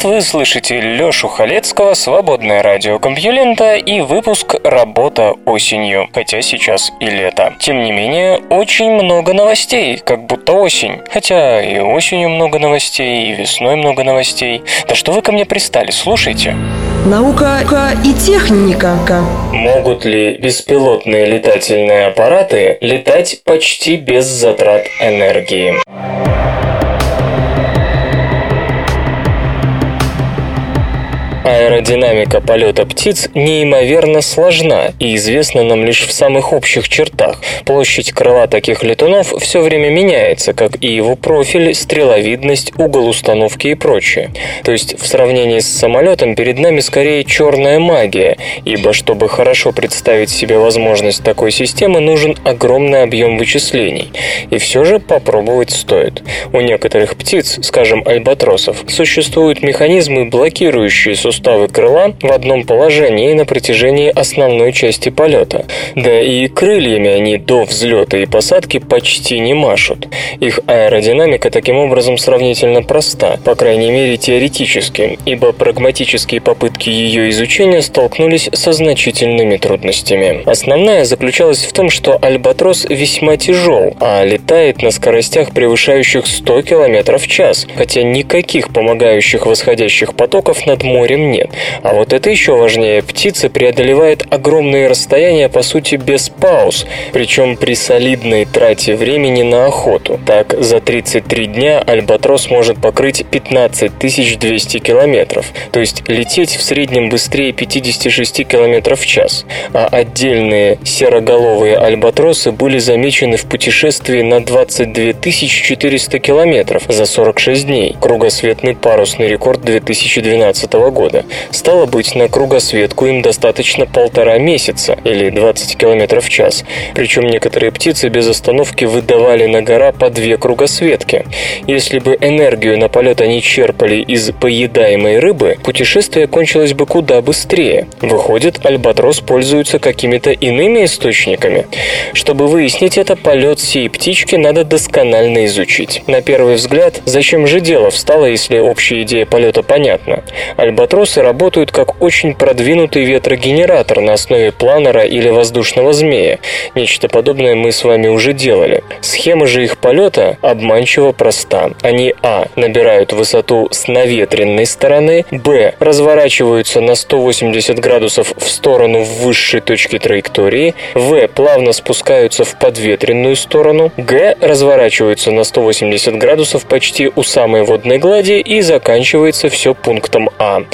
привет! Вы слышите Лёшу Халецкого, Свободное радио Компьюлента и выпуск «Работа осенью», хотя сейчас и лето. Тем не менее, очень много новостей, как будто осень. Хотя и осенью много новостей, и весной много новостей. Да что вы ко мне пристали, слушайте. Наука и техника. Могут ли беспилотные летательные аппараты летать почти без затрат энергии? Аэродинамика полета птиц неимоверно сложна и известна нам лишь в самых общих чертах. Площадь крыла таких летунов все время меняется, как и его профиль, стреловидность, угол установки и прочее. То есть в сравнении с самолетом перед нами скорее черная магия, ибо чтобы хорошо представить себе возможность такой системы, нужен огромный объем вычислений. И все же попробовать стоит. У некоторых птиц, скажем альбатросов, существуют механизмы, блокирующие суставы крыла в одном положении на протяжении основной части полета. Да и крыльями они до взлета и посадки почти не машут. Их аэродинамика таким образом сравнительно проста, по крайней мере теоретически, ибо прагматические попытки ее изучения столкнулись со значительными трудностями. Основная заключалась в том, что альбатрос весьма тяжел, а летает на скоростях, превышающих 100 км в час, хотя никаких помогающих восходящих потоков над морем нет. А вот это еще важнее. Птица преодолевает огромные расстояния, по сути, без пауз, причем при солидной трате времени на охоту. Так, за 33 дня Альбатрос может покрыть 15 200 километров, то есть лететь в среднем быстрее 56 километров в час. А отдельные сероголовые альбатросы были замечены в путешествии на 22 400 километров за 46 дней. Кругосветный парусный рекорд 2012 года. Стало быть, на кругосветку им достаточно полтора месяца или 20 км в час. Причем некоторые птицы без остановки выдавали на гора по две кругосветки. Если бы энергию на полет они черпали из поедаемой рыбы, путешествие кончилось бы куда быстрее. Выходит, альбатрос пользуется какими-то иными источниками. Чтобы выяснить это, полет сей птички надо досконально изучить. На первый взгляд, зачем же дело встало, если общая идея полета понятна? Альбатросы работают как очень продвинутый ветрогенератор на основе планера или воздушного змея. Нечто подобное мы с вами уже делали. Схема же их полета обманчиво проста. Они а. набирают высоту с наветренной стороны, б. разворачиваются на 180 градусов в сторону высшей точки траектории, в. плавно спускаются в подветренную сторону, г. разворачиваются на 180 градусов почти у самой водной глади и заканчивается все пунктом А.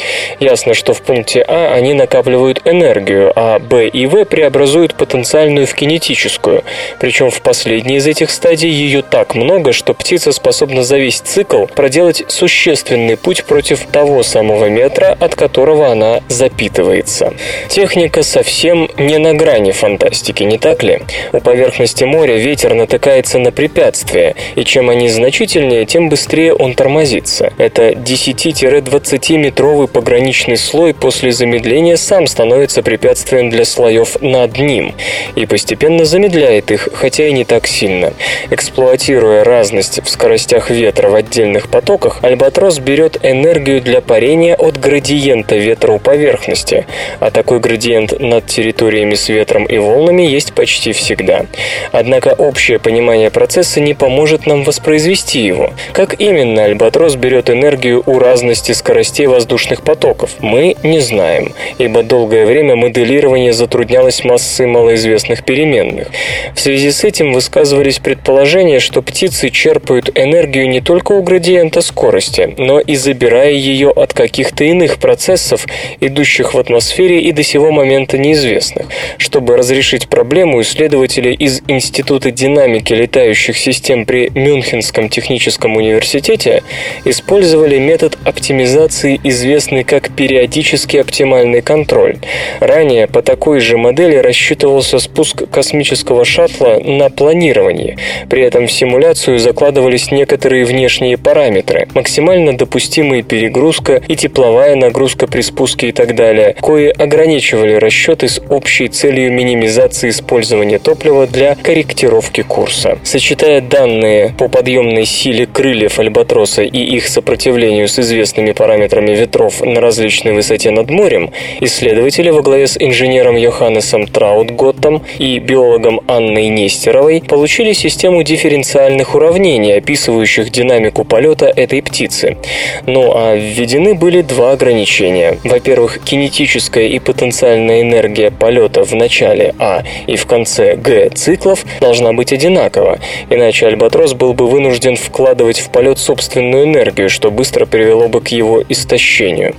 Ясно, что в пункте А они накапливают энергию, а Б и В преобразуют потенциальную в кинетическую. Причем в последней из этих стадий ее так много, что птица способна за весь цикл проделать существенный путь против того самого метра, от которого она запитывается. Техника совсем не на грани фантастики, не так ли? У поверхности моря ветер натыкается на препятствия, и чем они значительнее, тем быстрее он тормозится. Это 10-20 метровый пограничный слой после замедления сам становится препятствием для слоев над ним и постепенно замедляет их, хотя и не так сильно. Эксплуатируя разность в скоростях ветра в отдельных потоках, альбатрос берет энергию для парения от градиента ветра у поверхности, а такой градиент над территориями с ветром и волнами есть почти всегда. Однако общее понимание процесса не поможет нам воспроизвести его. Как именно альбатрос берет энергию у разности скоростей воздушных потоков, потоков, мы не знаем, ибо долгое время моделирование затруднялось массой малоизвестных переменных. В связи с этим высказывались предположения, что птицы черпают энергию не только у градиента скорости, но и забирая ее от каких-то иных процессов, идущих в атмосфере и до сего момента неизвестных. Чтобы разрешить проблему, исследователи из Института динамики летающих систем при Мюнхенском техническом университете использовали метод оптимизации, известный как периодический оптимальный контроль. Ранее по такой же модели рассчитывался спуск космического шаттла на планировании. При этом в симуляцию закладывались некоторые внешние параметры, максимально допустимые перегрузка и тепловая нагрузка при спуске и так далее, кои ограничивали расчеты с общей целью минимизации использования топлива для корректировки курса. Сочетая данные по подъемной силе крыльев альбатроса и их сопротивлению с известными параметрами ветров на различной высоте над морем, исследователи во главе с инженером Йоханнесом Траутготтом и биологом Анной Нестеровой получили систему дифференциальных уравнений, описывающих динамику полета этой птицы. Ну а введены были два ограничения. Во-первых, кинетическая и потенциальная энергия полета в начале А и в конце Г циклов должна быть одинакова, иначе альбатрос был бы вынужден вкладывать в полет собственную энергию, что быстро привело бы к его истощению.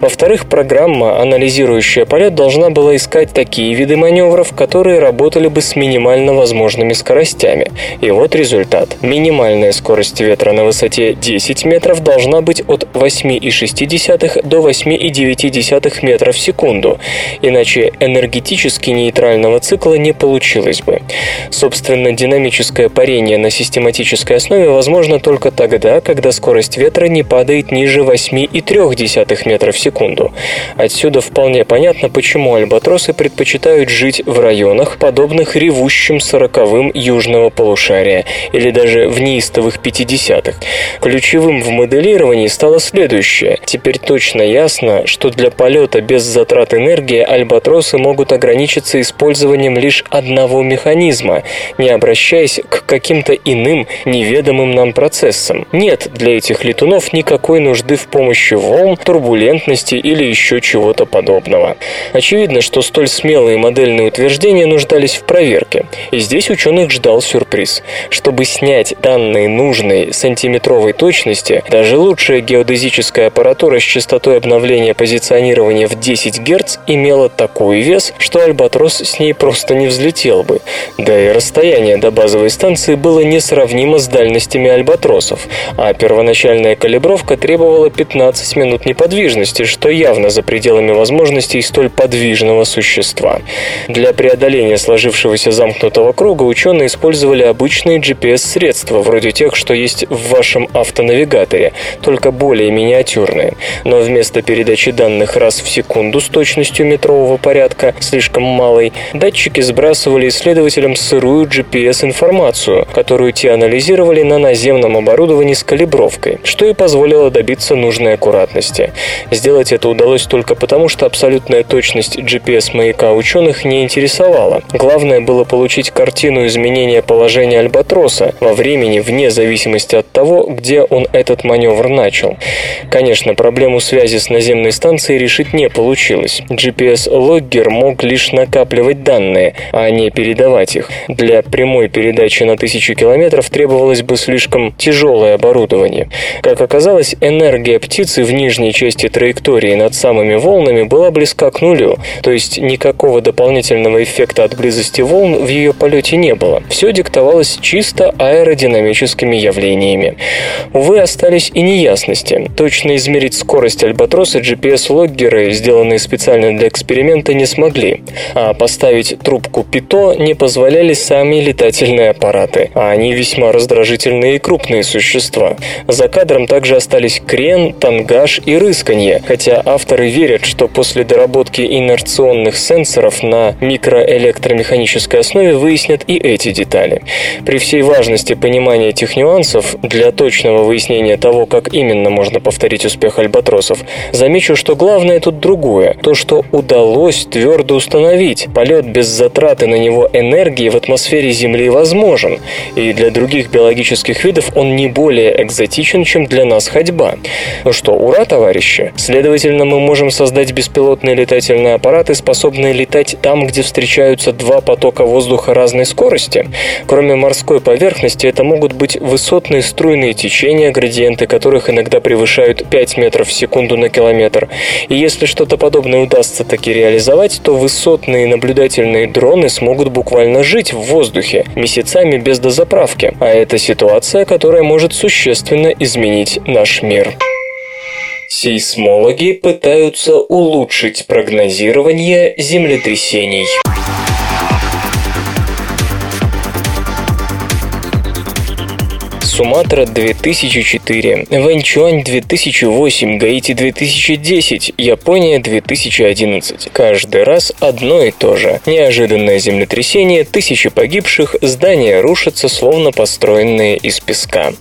Во-вторых, программа, анализирующая полет, должна была искать такие виды маневров, которые работали бы с минимально возможными скоростями. И вот результат. Минимальная скорость ветра на высоте 10 метров должна быть от 8,6 до 8,9 метров в секунду, иначе энергетически нейтрального цикла не получилось бы. Собственно, динамическое парение на систематической основе возможно только тогда, когда скорость ветра не падает ниже 8,3 метров в секунду. Отсюда вполне понятно, почему альбатросы предпочитают жить в районах, подобных ревущим сороковым южного полушария, или даже в неистовых 50-х. Ключевым в моделировании стало следующее. Теперь точно ясно, что для полета без затрат энергии альбатросы могут ограничиться использованием лишь одного механизма, не обращаясь к каким-то иным неведомым нам процессам. Нет для этих летунов никакой нужды в помощи волн, турбулентности или еще чего-то подобного. Очевидно, что столь смелые модельные утверждения нуждались в проверке. И здесь ученых ждал сюрприз. Чтобы снять данные нужной сантиметровой точности, даже лучшая геодезическая аппаратура с частотой обновления позиционирования в 10 Гц имела такой вес, что Альбатрос с ней просто не взлетел бы. Да и расстояние до базовой станции было несравнимо с дальностями Альбатросов, а первоначальная калибровка требовала 15 минут неподвижности, что явно за пределами возможностей столь подвижного существа. Для преодоления сложившегося замкнутого круга ученые использовали обычные GPS-средства, вроде тех, что есть в вашем автонавигаторе, только более миниатюрные. Но вместо передачи данных раз в секунду с точностью метрового порядка, слишком малой, датчики сбрасывали исследователям сырую GPS-информацию, которую те анализировали на наземном оборудовании с калибровкой, что и позволило добиться нужной аккуратности. Сделать это удалось только потому, что абсолютная точность GPS-маяка ученых не интересовала. Главное было получить картину изменения положения Альбатроса во времени вне зависимости от того, где он этот маневр начал. Конечно, проблему связи с наземной станцией решить не получилось. GPS-логгер мог лишь накапливать данные, а не передавать их. Для прямой передачи на тысячу километров требовалось бы слишком тяжелое оборудование. Как оказалось, энергия птицы в нижней части траектории над самыми волнами была близка к нулю, то есть никакого дополнительного эффекта от близости волн в ее полете не было. Все диктовалось чисто аэродинамическими явлениями. Увы, остались и неясности. Точно измерить скорость альбатроса GPS-логгеры, сделанные специально для эксперимента, не смогли. А поставить трубку ПИТО не позволяли сами летательные аппараты, а они весьма раздражительные и крупные существа. За кадром также остались крен, тангаж и рысканье, хотя авторы верят, что после доработки инерционных сенсоров на микроэлектромеханической основе выяснят и эти детали. При всей важности понимания этих нюансов, для точного выяснения того, как именно можно повторить успех альбатросов, замечу, что главное тут другое. То, что удалось твердо установить. Полет без затраты на него энергии в атмосфере Земли возможен, и для других биологических видов он не более экзотичен, чем для нас ходьба. Ну что, ура, товарищи! Проще. Следовательно, мы можем создать беспилотные летательные аппараты, способные летать там, где встречаются два потока воздуха разной скорости. Кроме морской поверхности, это могут быть высотные струйные течения, градиенты которых иногда превышают 5 метров в секунду на километр. И если что-то подобное удастся таки реализовать, то высотные наблюдательные дроны смогут буквально жить в воздухе месяцами без дозаправки. А это ситуация, которая может существенно изменить наш мир. Сейсмологи пытаются улучшить прогнозирование землетрясений. Суматра 2004, Вэньчуань 2008, Гаити 2010, Япония 2011. Каждый раз одно и то же. Неожиданное землетрясение, тысячи погибших, здания рушатся, словно построенные из песка.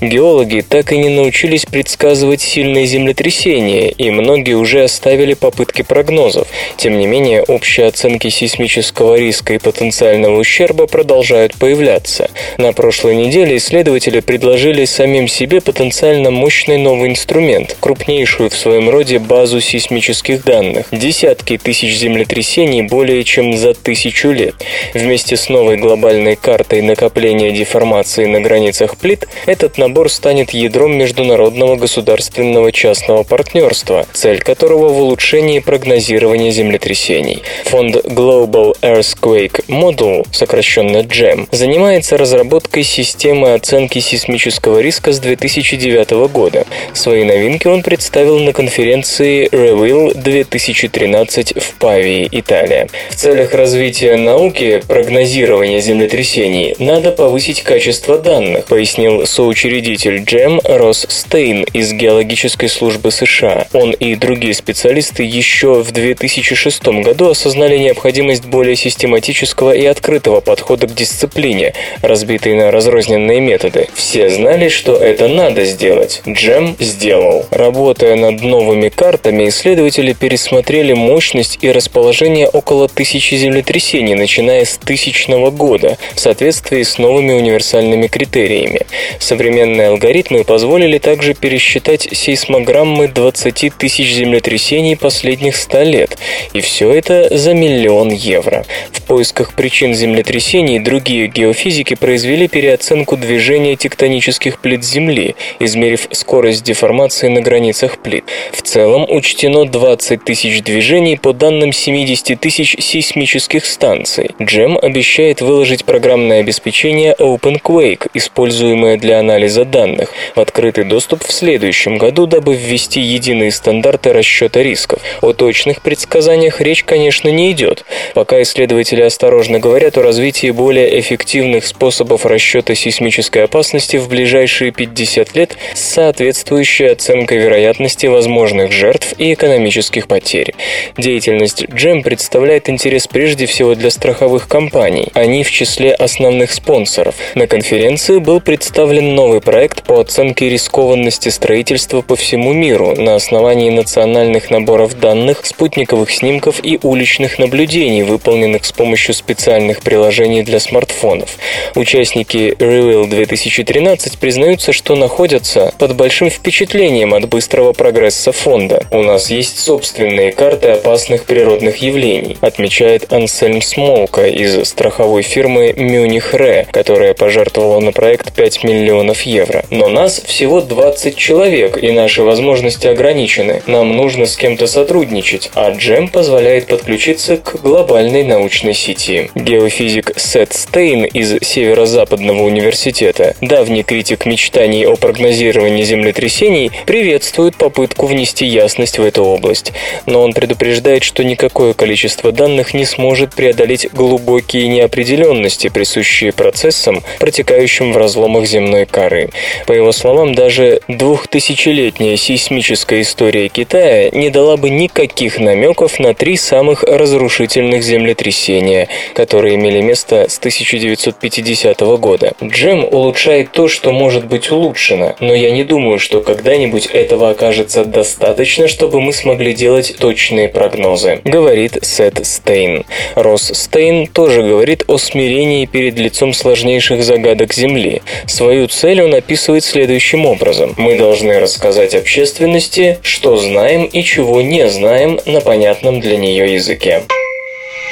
Геологи так и не научились предсказывать сильные землетрясения, и многие уже оставили попытки прогнозов. Тем не менее, общие оценки сейсмического риска и потенциального ущерба продолжают появляться. На прошлой неделе исследователи исследователи предложили самим себе потенциально мощный новый инструмент, крупнейшую в своем роде базу сейсмических данных. Десятки тысяч землетрясений более чем за тысячу лет. Вместе с новой глобальной картой накопления деформации на границах плит, этот набор станет ядром международного государственного частного партнерства, цель которого в улучшении прогнозирования землетрясений. Фонд Global Earthquake Model, сокращенно GEM, занимается разработкой системы оценки сейсмического риска с 2009 года. Свои новинки он представил на конференции Reveal 2013 в Павии, Италия. В целях развития науки прогнозирования землетрясений надо повысить качество данных, пояснил соучредитель GEM Росс Стейн из Геологической службы США. Он и другие специалисты еще в 2006 году осознали необходимость более систематического и открытого подхода к дисциплине, разбитой на разрозненные методы. Все знали, что это надо сделать. Джем сделал. Работая над новыми картами, исследователи пересмотрели мощность и расположение около тысячи землетрясений, начиная с тысячного года, в соответствии с новыми универсальными критериями. Современные алгоритмы позволили также пересчитать сейсмограммы 20 тысяч землетрясений последних 100 лет, и все это за миллион евро. В поисках причин землетрясений другие геофизики произвели переоценку движения тектонических плит Земли, измерив скорость деформации на границах плит. В целом учтено 20 тысяч движений по данным 70 тысяч сейсмических станций. Джем обещает выложить программное обеспечение OpenQuake, используемое для анализа данных, в открытый доступ в следующем году, дабы ввести единые стандарты расчета рисков. О точных предсказаниях речь, конечно, не идет. Пока исследователи осторожно говорят о развитии более эффективных способов расчета сейсмической опасности, опасности в ближайшие 50 лет с соответствующей оценкой вероятности возможных жертв и экономических потерь. Деятельность GEM представляет интерес прежде всего для страховых компаний. Они в числе основных спонсоров. На конференции был представлен новый проект по оценке рискованности строительства по всему миру на основании национальных наборов данных, спутниковых снимков и уличных наблюдений, выполненных с помощью специальных приложений для смартфонов. Участники Reveal 2013 2013 признаются, что находятся под большим впечатлением от быстрого прогресса фонда. У нас есть собственные карты опасных природных явлений, отмечает Ансельм Смолка из страховой фирмы Мюних Ре, которая пожертвовала на проект 5 миллионов евро. Но нас всего 20 человек, и наши возможности ограничены. Нам нужно с кем-то сотрудничать, а Джем позволяет подключиться к глобальной научной сети. Геофизик Сет Стейн из Северо-Западного университета давний критик мечтаний о прогнозировании землетрясений, приветствует попытку внести ясность в эту область. Но он предупреждает, что никакое количество данных не сможет преодолеть глубокие неопределенности, присущие процессам, протекающим в разломах земной коры. По его словам, даже двухтысячелетняя сейсмическая история Китая не дала бы никаких намеков на три самых разрушительных землетрясения, которые имели место с 1950 года. Джем улучшает решает то, что может быть улучшено, но я не думаю, что когда-нибудь этого окажется достаточно, чтобы мы смогли делать точные прогнозы, говорит Сет Стейн. Росс Стейн тоже говорит о смирении перед лицом сложнейших загадок Земли. Свою цель он описывает следующим образом. Мы должны рассказать общественности, что знаем и чего не знаем на понятном для нее языке.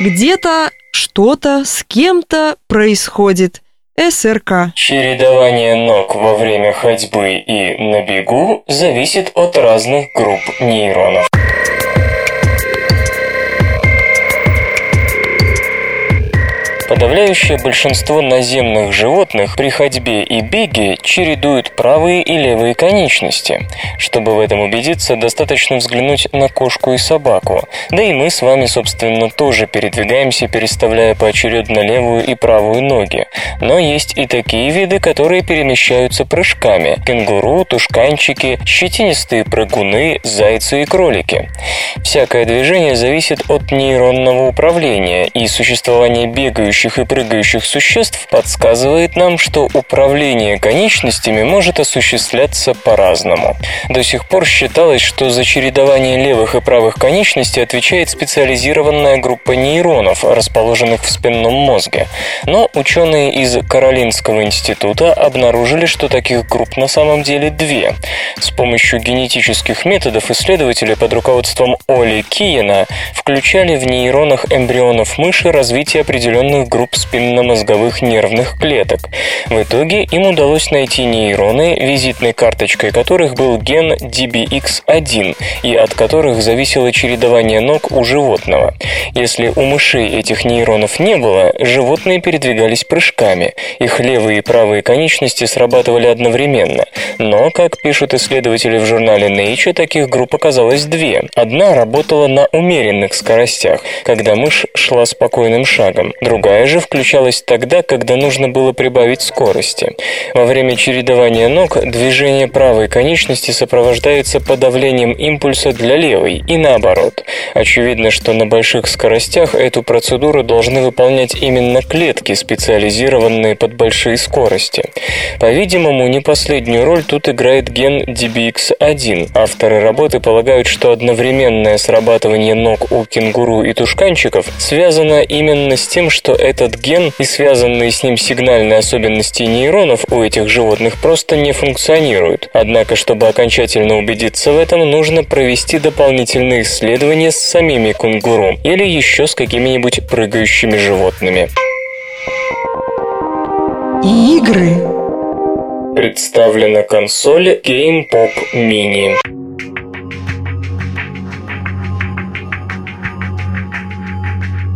Где-то что-то с кем-то происходит. СРК. Чередование ног во время ходьбы и на бегу зависит от разных групп нейронов. Подавляющее большинство наземных животных при ходьбе и беге чередуют правые и левые конечности. Чтобы в этом убедиться, достаточно взглянуть на кошку и собаку. Да и мы с вами, собственно, тоже передвигаемся, переставляя поочередно левую и правую ноги. Но есть и такие виды, которые перемещаются прыжками. Кенгуру, тушканчики, щетинистые прыгуны, зайцы и кролики. Всякое движение зависит от нейронного управления, и существование бегающих бегающих и прыгающих существ подсказывает нам, что управление конечностями может осуществляться по-разному. До сих пор считалось, что за чередование левых и правых конечностей отвечает специализированная группа нейронов, расположенных в спинном мозге. Но ученые из Каролинского института обнаружили, что таких групп на самом деле две. С помощью генетических методов исследователи под руководством Оли Киена включали в нейронах эмбрионов мыши развитие определенных групп спинномозговых нервных клеток. В итоге им удалось найти нейроны, визитной карточкой которых был ген DBX1 и от которых зависело чередование ног у животного. Если у мышей этих нейронов не было, животные передвигались прыжками. Их левые и правые конечности срабатывали одновременно. Но, как пишут исследователи в журнале Nature, таких групп оказалось две. Одна работала на умеренных скоростях, когда мышь шла спокойным шагом. Другая Вторая же включалась тогда, когда нужно было прибавить скорости. Во время чередования ног движение правой конечности сопровождается подавлением импульса для левой и наоборот. Очевидно, что на больших скоростях эту процедуру должны выполнять именно клетки, специализированные под большие скорости. По-видимому, не последнюю роль тут играет ген DBX1. Авторы работы полагают, что одновременное срабатывание ног у кенгуру и тушканчиков связано именно с тем, что этот ген и связанные с ним сигнальные особенности нейронов у этих животных просто не функционируют. Однако, чтобы окончательно убедиться в этом, нужно провести дополнительные исследования с самими кунгуру или еще с какими-нибудь прыгающими животными. Игры. Представлена консоль Game Pop Mini.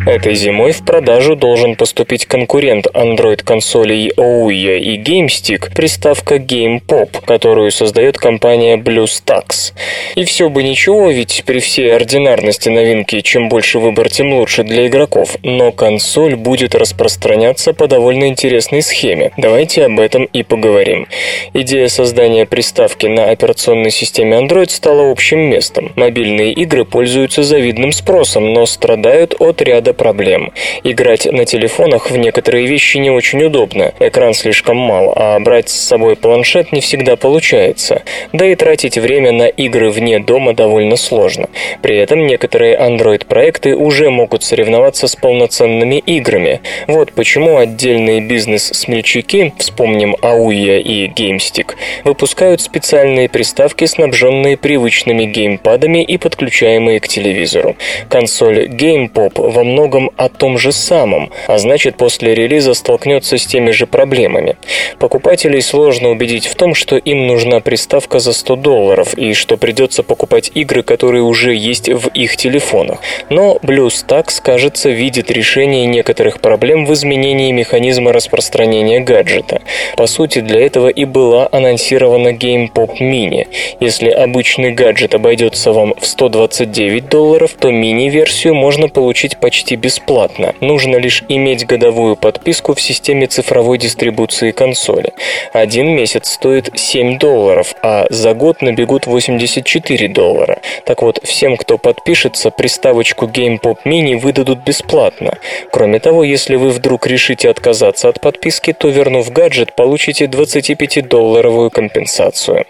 Этой зимой в продажу должен поступить конкурент Android-консолей Ouya и GameStick, приставка GamePop, которую создает компания BlueStacks. И все бы ничего, ведь при всей ординарности новинки, чем больше выбор, тем лучше для игроков, но консоль будет распространяться по довольно интересной схеме. Давайте об этом и поговорим. Идея создания приставки на операционной системе Android стала общим местом. Мобильные игры пользуются завидным спросом, но страдают от ряда проблем. Играть на телефонах в некоторые вещи не очень удобно, экран слишком мал, а брать с собой планшет не всегда получается. Да и тратить время на игры вне дома довольно сложно. При этом некоторые Android-проекты уже могут соревноваться с полноценными играми. Вот почему отдельные бизнес-смельчаки, вспомним Ауя и GameStick, выпускают специальные приставки, снабженные привычными геймпадами и подключаемые к телевизору. Консоль GamePop во многом многом о том же самом, а значит после релиза столкнется с теми же проблемами. Покупателей сложно убедить в том, что им нужна приставка за 100 долларов и что придется покупать игры, которые уже есть в их телефонах. Но BlueStacks, кажется, видит решение некоторых проблем в изменении механизма распространения гаджета. По сути, для этого и была анонсирована GamePop Mini. Если обычный гаджет обойдется вам в 129 долларов, то мини-версию можно получить почти почти бесплатно. Нужно лишь иметь годовую подписку в системе цифровой дистрибуции консоли. Один месяц стоит 7 долларов, а за год набегут 84 доллара. Так вот, всем, кто подпишется, приставочку Game Pop Mini выдадут бесплатно. Кроме того, если вы вдруг решите отказаться от подписки, то, вернув гаджет, получите 25-долларовую компенсацию.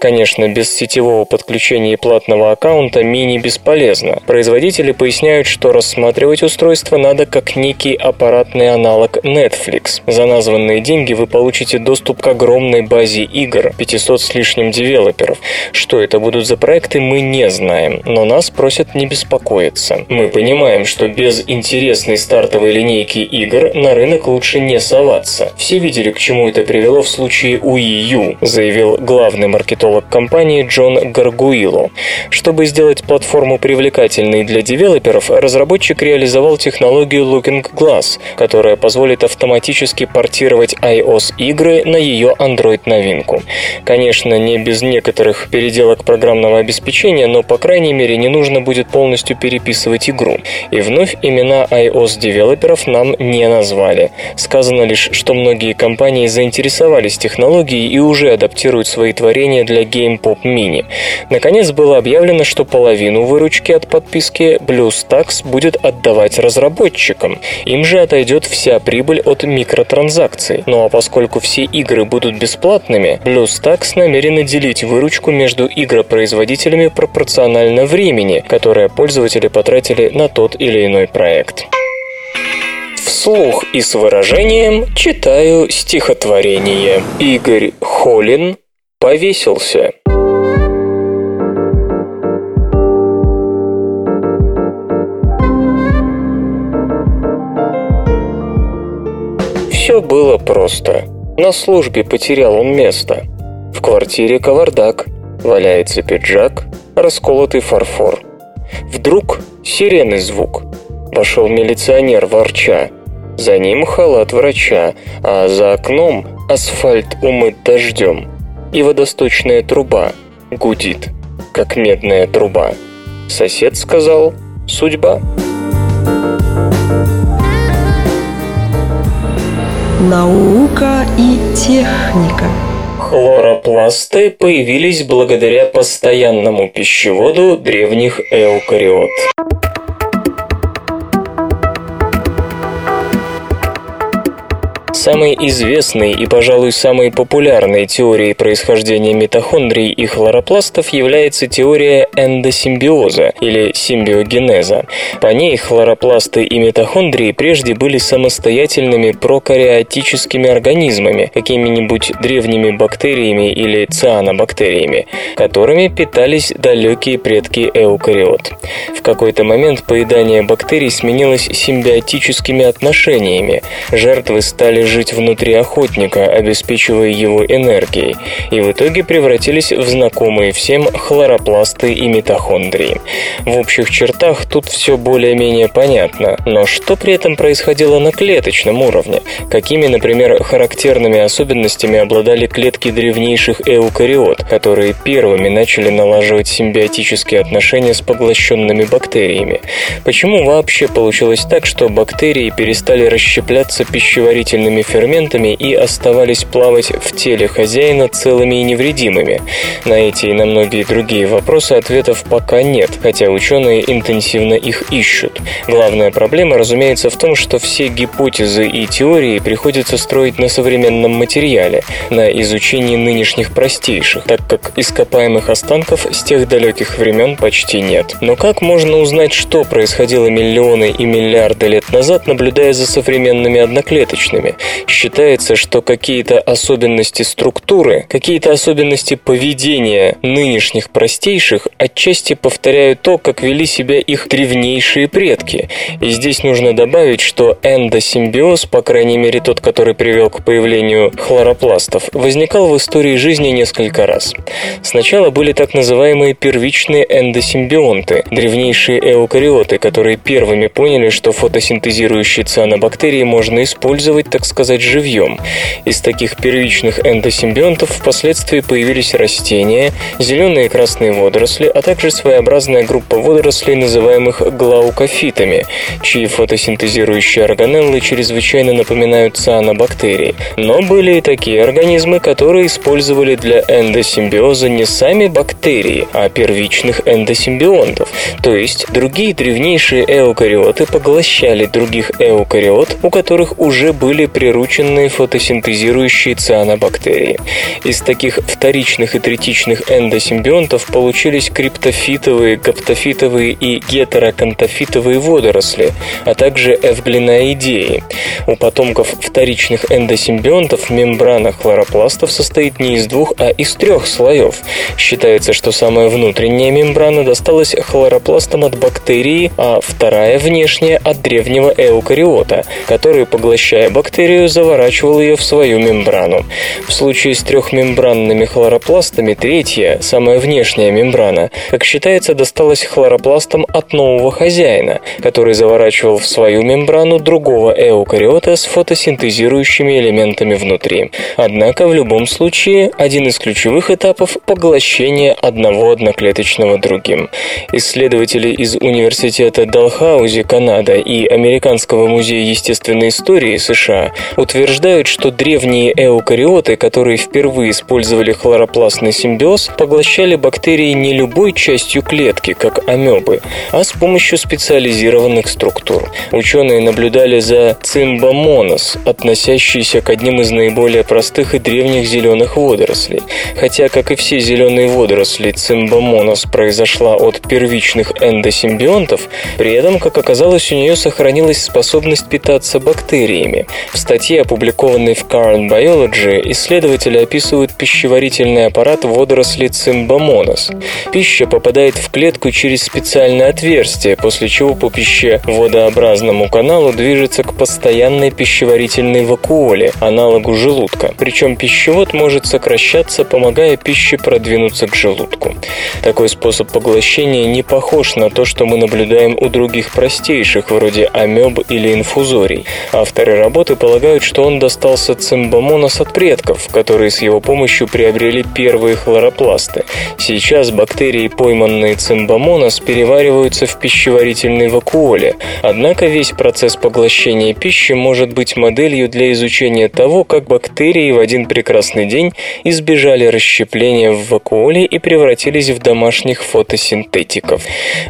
Конечно, без сетевого подключения и платного аккаунта мини бесполезно. Производители поясняют, что рассматривать устройство надо как некий аппаратный аналог Netflix. За названные деньги вы получите доступ к огромной базе игр, 500 с лишним девелоперов. Что это будут за проекты, мы не знаем, но нас просят не беспокоиться. Мы понимаем, что без интересной стартовой линейки игр на рынок лучше не соваться. Все видели, к чему это привело в случае Wii U, заявил главный маркетолог компании Джон Гаргуило. Чтобы сделать платформу привлекательной для девелоперов, разработчик реализовал технологию Looking Glass, которая позволит автоматически портировать iOS-игры на ее Android-новинку. Конечно, не без некоторых переделок программного обеспечения, но, по крайней мере, не нужно будет полностью переписывать игру. И вновь имена iOS-девелоперов нам не назвали. Сказано лишь, что многие компании заинтересовались технологией и уже адаптируют свои творения для Game Pop Mini. Наконец было объявлено, что половину выручки от подписки BlueStacks будет отдавать разработчикам. Им же отойдет вся прибыль от микротранзакций. Ну а поскольку все игры будут бесплатными, BlueStacks намерены делить выручку между игропроизводителями пропорционально времени, которое пользователи потратили на тот или иной проект. Вслух и с выражением читаю стихотворение. Игорь Холин повесился. Все было просто. На службе потерял он место. В квартире кавардак, валяется пиджак, расколотый фарфор. Вдруг сирены звук. Вошел милиционер ворча. За ним халат врача, а за окном асфальт умыт дождем. И водосточная труба гудит, как медная труба. Сосед сказал «Судьба». Наука и техника. Хлоропласты появились благодаря постоянному пищеводу древних эукариот. Самой известной и, пожалуй, самой популярной теорией происхождения митохондрий и хлоропластов является теория эндосимбиоза или симбиогенеза. По ней хлоропласты и митохондрии прежде были самостоятельными прокариотическими организмами, какими-нибудь древними бактериями или цианобактериями, которыми питались далекие предки эукариот. В какой-то момент поедание бактерий сменилось симбиотическими отношениями. Жертвы стали жить внутри охотника, обеспечивая его энергией, и в итоге превратились в знакомые всем хлоропласты и митохондрии. В общих чертах тут все более-менее понятно, но что при этом происходило на клеточном уровне? Какими, например, характерными особенностями обладали клетки древнейших эукариот, которые первыми начали налаживать симбиотические отношения с поглощенными бактериями? Почему вообще получилось так, что бактерии перестали расщепляться пищеварительными пищевыми ферментами и оставались плавать в теле хозяина целыми и невредимыми. На эти и на многие другие вопросы ответов пока нет, хотя ученые интенсивно их ищут. Главная проблема, разумеется, в том, что все гипотезы и теории приходится строить на современном материале, на изучении нынешних простейших, так как ископаемых останков с тех далеких времен почти нет. Но как можно узнать, что происходило миллионы и миллиарды лет назад, наблюдая за современными одноклеточными? Считается, что какие-то особенности структуры, какие-то особенности поведения нынешних простейших отчасти повторяют то, как вели себя их древнейшие предки. И здесь нужно добавить, что эндосимбиоз, по крайней мере тот, который привел к появлению хлоропластов, возникал в истории жизни несколько раз. Сначала были так называемые первичные эндосимбионты, древнейшие эукариоты, которые первыми поняли, что фотосинтезирующие цианобактерии можно использовать, так сказать, сказать, живьем. Из таких первичных эндосимбионтов впоследствии появились растения, зеленые и красные водоросли, а также своеобразная группа водорослей, называемых глаукофитами, чьи фотосинтезирующие органеллы чрезвычайно напоминают цианобактерии. Но были и такие организмы, которые использовали для эндосимбиоза не сами бактерии, а первичных эндосимбионтов, то есть другие древнейшие эукариоты поглощали других эукариот, у которых уже были прирученные фотосинтезирующие цианобактерии. Из таких вторичных и третичных эндосимбионтов получились криптофитовые, гаптофитовые и гетерокантофитовые водоросли, а также эвглиноидеи. У потомков вторичных эндосимбионтов мембрана хлоропластов состоит не из двух, а из трех слоев. Считается, что самая внутренняя мембрана досталась хлоропластам от бактерии, а вторая внешняя от древнего эукариота, который, поглощая бактерию, заворачивал ее в свою мембрану. В случае с трехмембранными хлоропластами третья, самая внешняя мембрана, как считается, досталась хлоропластам от нового хозяина, который заворачивал в свою мембрану другого эукариота с фотосинтезирующими элементами внутри. Однако в любом случае один из ключевых этапов – поглощение одного одноклеточного другим. Исследователи из Университета Далхаузи, Канада и Американского музея естественной истории США утверждают, что древние эукариоты, которые впервые использовали хлоропластный симбиоз, поглощали бактерии не любой частью клетки, как амебы, а с помощью специализированных структур. Ученые наблюдали за цимбомонос, относящийся к одним из наиболее простых и древних зеленых водорослей. Хотя, как и все зеленые водоросли, цимбомонос произошла от первичных эндосимбионтов, при этом, как оказалось, у нее сохранилась способность питаться бактериями. В статье, опубликованной в Current Biology, исследователи описывают пищеварительный аппарат водоросли цимбомонос. Пища попадает в клетку через специальное отверстие, после чего по пищеводоообразному каналу движется к постоянной пищеварительной вакуоле, аналогу желудка. Причем пищевод может сокращаться, помогая пище продвинуться к желудку. Такой способ поглощения не похож на то, что мы наблюдаем у других простейших, вроде амеб или инфузорий. Авторы работы полагают, что он достался цимбомонос от предков, которые с его помощью приобрели первые хлоропласты. Сейчас бактерии, пойманные цимбомонос, перевариваются в пищеварительной вакуоле, однако весь процесс поглощения пищи может быть моделью для изучения того, как бактерии в один прекрасный день избежали расщепления в вакуоле и превратились в домашних фотосинтетиков.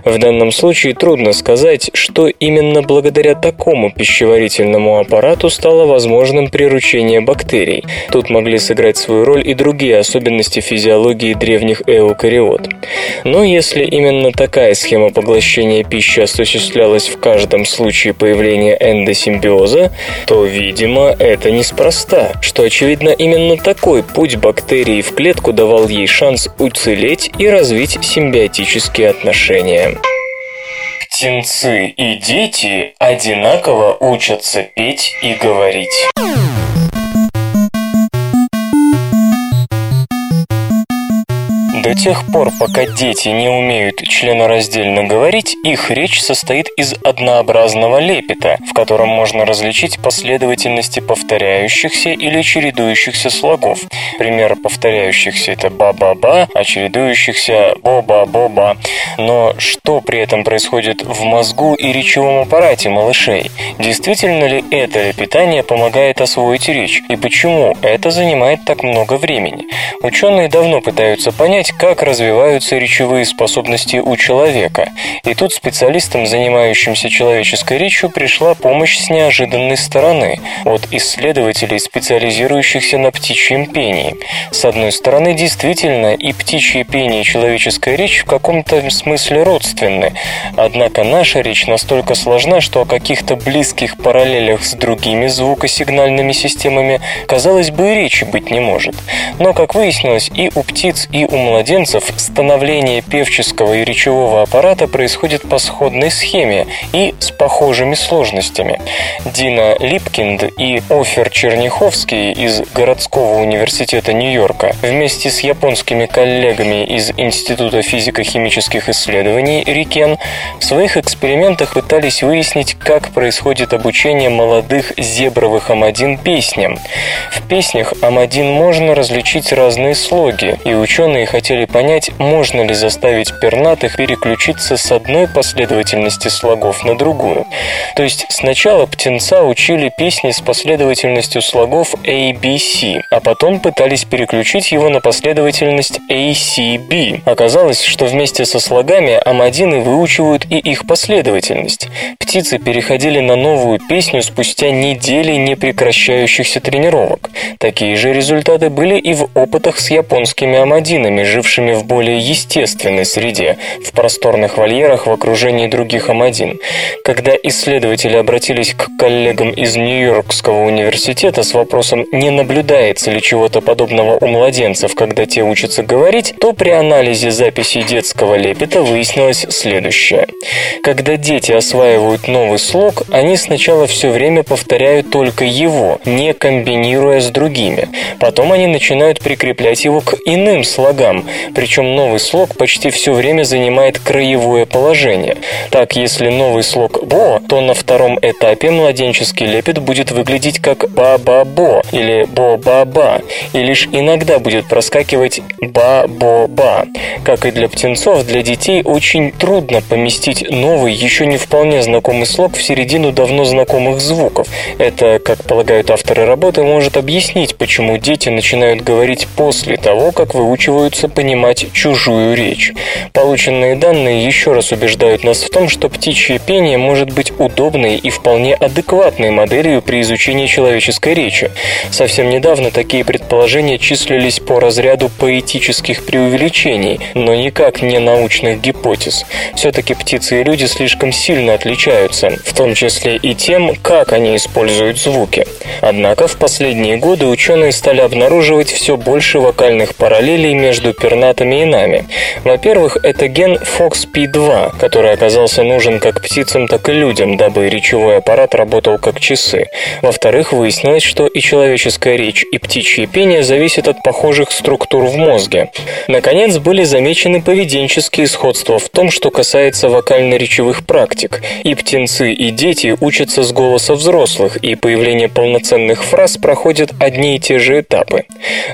В данном случае трудно сказать, что именно благодаря такому пищеварительному аппарату стало возможным приручение бактерий. Тут могли сыграть свою роль и другие особенности физиологии древних эукариот. Но если именно такая схема поглощения пищи осуществлялась в каждом случае появления эндосимбиоза, то, видимо, это неспроста, что, очевидно, именно такой путь бактерии в клетку давал ей шанс уцелеть и развить симбиотические отношения. Птенцы и дети одинаково учатся петь и говорить. До тех пор, пока дети не умеют членораздельно говорить, их речь состоит из однообразного лепета, в котором можно различить последовательности повторяющихся или чередующихся слогов. Пример повторяющихся – это ба-ба-ба, а чередующихся – бо-ба-бо-ба. Но что при этом происходит в мозгу и речевом аппарате малышей? Действительно ли это лепетание помогает освоить речь? И почему это занимает так много времени? Ученые давно пытаются понять, как развиваются речевые способности у человека. И тут специалистам, занимающимся человеческой речью, пришла помощь с неожиданной стороны от исследователей, специализирующихся на птичьем пении. С одной стороны, действительно, и птичье пение, и человеческая речь в каком-то смысле родственны. Однако наша речь настолько сложна, что о каких-то близких параллелях с другими звукосигнальными системами, казалось бы, и речи быть не может. Но, как выяснилось, и у птиц, и у младенцев младенцев становление певческого и речевого аппарата происходит по сходной схеме и с похожими сложностями. Дина Липкинд и Офер Черняховский из городского университета Нью-Йорка вместе с японскими коллегами из Института физико-химических исследований Рикен в своих экспериментах пытались выяснить, как происходит обучение молодых зебровых амадин песням. В песнях амадин можно различить разные слоги, и ученые хотели понять, можно ли заставить пернатых переключиться с одной последовательности слогов на другую. То есть сначала птенца учили песни с последовательностью слогов ABC, а потом пытались переключить его на последовательность ACB. Оказалось, что вместе со слогами амадины выучивают и их последовательность. Птицы переходили на новую песню спустя недели непрекращающихся тренировок. Такие же результаты были и в опытах с японскими амадинами, жившими в более естественной среде, в просторных вольерах в окружении других амадин. Когда исследователи обратились к коллегам из Нью-Йоркского университета с вопросом, не наблюдается ли чего-то подобного у младенцев, когда те учатся говорить, то при анализе записей детского лепета выяснилось следующее. Когда дети осваивают новый слог, они сначала все время повторяют только его, не комбинируя с другими. Потом они начинают прикреплять его к иным слогам, причем новый слог почти все время занимает краевое положение. Так, если новый слог «бо», то на втором этапе младенческий лепет будет выглядеть как «ба-ба-бо» или «бо-ба-ба», и лишь иногда будет проскакивать «ба-бо-ба». Как и для птенцов, для детей очень трудно поместить новый, еще не вполне знакомый слог в середину давно знакомых звуков. Это, как полагают авторы работы, может объяснить, почему дети начинают говорить после того, как выучиваются понимать чужую речь. Полученные данные еще раз убеждают нас в том, что птичье пение может быть удобной и вполне адекватной моделью при изучении человеческой речи. Совсем недавно такие предположения числились по разряду поэтических преувеличений, но никак не научных гипотез. Все-таки птицы и люди слишком сильно отличаются, в том числе и тем, как они используют звуки. Однако в последние годы ученые стали обнаруживать все больше вокальных параллелей между пернатами и нами. Во-первых, это ген FOXP2, который оказался нужен как птицам, так и людям, дабы речевой аппарат работал как часы. Во-вторых, выяснилось, что и человеческая речь, и птичье пение зависят от похожих структур в мозге. Наконец, были замечены поведенческие сходства в том, что касается вокально-речевых практик. И птенцы, и дети учатся с голоса взрослых, и появление полноценных фраз проходят одни и те же этапы.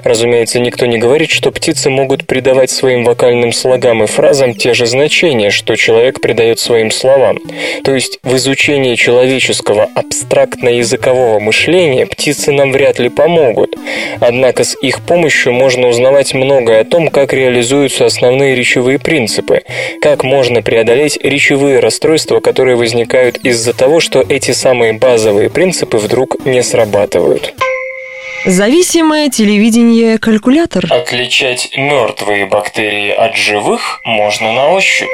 Разумеется, никто не говорит, что птицы могут придавать своим вокальным слогам и фразам те же значения, что человек придает своим словам. То есть в изучении человеческого абстрактно-языкового мышления птицы нам вряд ли помогут. Однако с их помощью можно узнавать многое о том, как реализуются основные речевые принципы, как можно преодолеть речевые расстройства, которые возникают из-за того, что эти самые базовые принципы вдруг не срабатывают. Зависимое телевидение калькулятор. Отличать мертвые бактерии от живых можно на ощупь.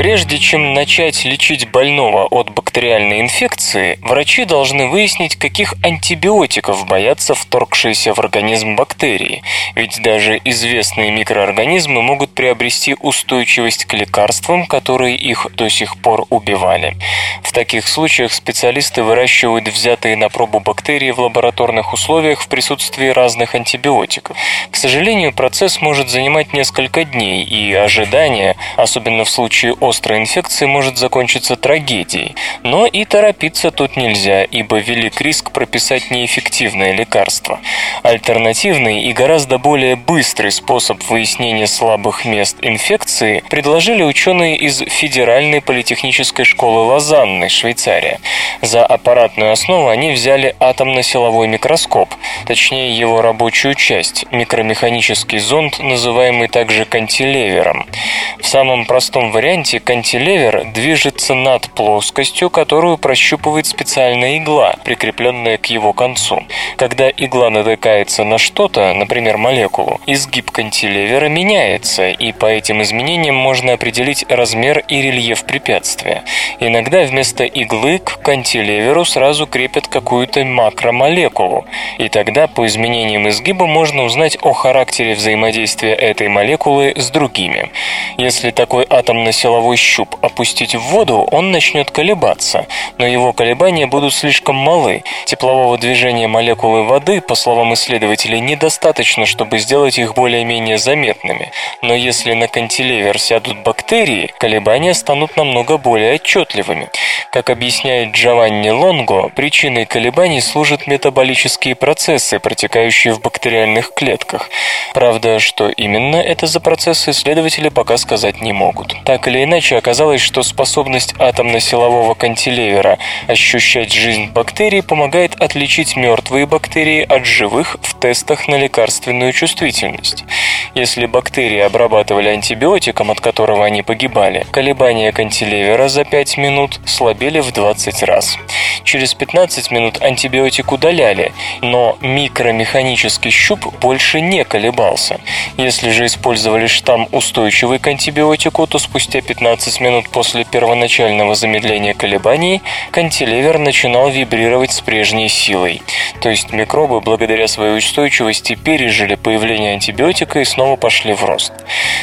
Прежде чем начать лечить больного от бактериальной инфекции, врачи должны выяснить, каких антибиотиков боятся вторгшиеся в организм бактерии, ведь даже известные микроорганизмы могут приобрести устойчивость к лекарствам, которые их до сих пор убивали. В таких случаях специалисты выращивают взятые на пробу бактерии в лабораторных условиях в присутствии разных антибиотиков. К сожалению, процесс может занимать несколько дней, и ожидание, особенно в случае острой инфекции может закончиться трагедией. Но и торопиться тут нельзя, ибо велик риск прописать неэффективное лекарство. Альтернативный и гораздо более быстрый способ выяснения слабых мест инфекции предложили ученые из Федеральной политехнической школы Лозанны, Швейцария. За аппаратную основу они взяли атомно-силовой микроскоп, точнее его рабочую часть, микромеханический зонд, называемый также кантилевером. В самом простом варианте кантилевер движется над плоскостью, которую прощупывает специальная игла, прикрепленная к его концу. Когда игла натыкается на что-то, например, молекулу, изгиб кантилевера меняется, и по этим изменениям можно определить размер и рельеф препятствия. Иногда вместо иглы к кантилеверу сразу крепят какую-то макромолекулу, и тогда по изменениям изгиба можно узнать о характере взаимодействия этой молекулы с другими. Если такой атомно-силовой щуп опустить в воду, он начнет колебаться, но его колебания будут слишком малы. Теплового движения молекулы воды, по словам исследователей, недостаточно, чтобы сделать их более-менее заметными. Но если на кантилевер сядут бактерии, колебания станут намного более отчетливыми. Как объясняет Джованни Лонго, причиной колебаний служат метаболические процессы, протекающие в бактериальных клетках. Правда, что именно это за процессы, исследователи пока сказать не могут. Так или иначе, оказалось, что способность атомно-силового кантилевера ощущать жизнь бактерий помогает отличить мертвые бактерии от живых в тестах на лекарственную чувствительность. Если бактерии обрабатывали антибиотиком, от которого они погибали, колебания кантилевера за 5 минут слабели в 20 раз. Через 15 минут антибиотик удаляли, но микромеханический щуп больше не колебался. Если же использовали штамм устойчивый к антибиотику, то спустя 15 минут после первоначального замедления колебаний кантилевер начинал вибрировать с прежней силой. То есть микробы благодаря своей устойчивости пережили появление антибиотика и снова пошли в рост.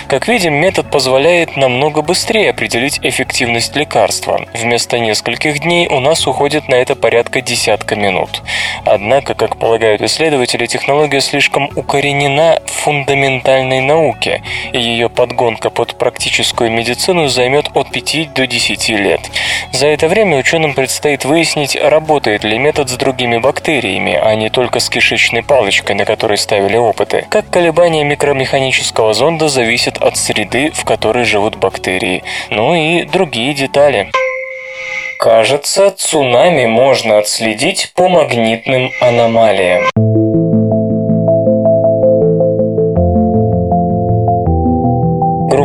Как видим, метод позволяет намного быстрее определить эффективность лекарства. Вместо нескольких дней у нас уходит на это порядка десятка минут. Однако, как полагают исследователи, технология слишком укоренена в фундаментальной науке, и ее подгонка под практическую медицину займет от 5 до 10 лет. За это время ученым предстоит выяснить, работает ли метод с другими бактериями, а не только с кишечной палочкой, на которой ставили опыты. Как колебания микромеханического зонда зависят от среды, в которой живут бактерии. Ну и другие детали. Кажется, цунами можно отследить по магнитным аномалиям.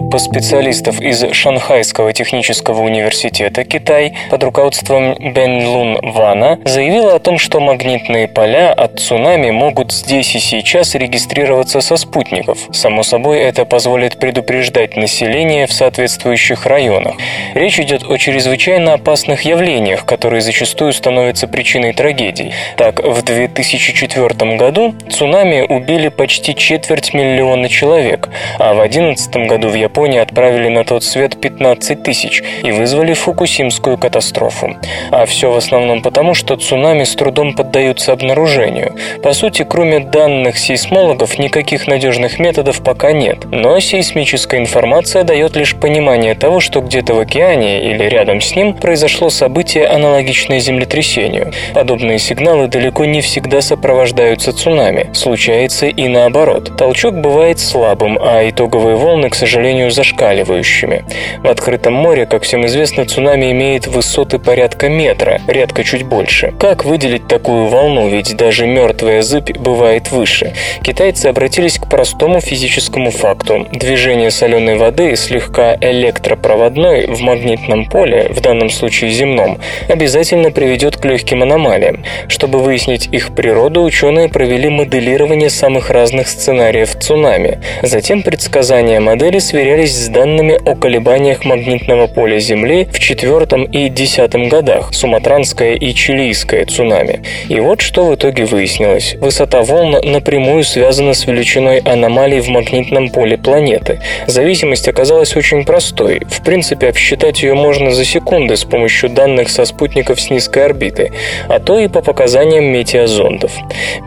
Группа специалистов из Шанхайского технического университета Китай под руководством Бен Лун Вана заявила о том, что магнитные поля от цунами могут здесь и сейчас регистрироваться со спутников. Само собой, это позволит предупреждать население в соответствующих районах. Речь идет о чрезвычайно опасных явлениях, которые зачастую становятся причиной трагедий. Так, в 2004 году цунами убили почти четверть миллиона человек, а в 2011 году в Японии отправили на тот свет 15 тысяч и вызвали фукусимскую катастрофу. А все в основном потому, что цунами с трудом поддаются обнаружению. По сути, кроме данных сейсмологов, никаких надежных методов пока нет. Но сейсмическая информация дает лишь понимание того, что где-то в океане или рядом с ним произошло событие, аналогичное землетрясению. Подобные сигналы далеко не всегда сопровождаются цунами. Случается и наоборот. Толчок бывает слабым, а итоговые волны, к сожалению, сожалению, зашкаливающими. В открытом море, как всем известно, цунами имеет высоты порядка метра, редко чуть больше. Как выделить такую волну, ведь даже мертвая зыбь бывает выше? Китайцы обратились к простому физическому факту. Движение соленой воды, слегка электропроводной, в магнитном поле, в данном случае земном, обязательно приведет к легким аномалиям. Чтобы выяснить их природу, ученые провели моделирование самых разных сценариев цунами. Затем предсказания модели сверялись с данными о колебаниях магнитного поля Земли в четвертом и десятом годах, суматранское и чилийское цунами. И вот что в итоге выяснилось. Высота волн напрямую связана с величиной аномалий в магнитном поле планеты. Зависимость оказалась очень простой. В принципе, обсчитать ее можно за секунды с помощью данных со спутников с низкой орбиты, а то и по показаниям метеозондов.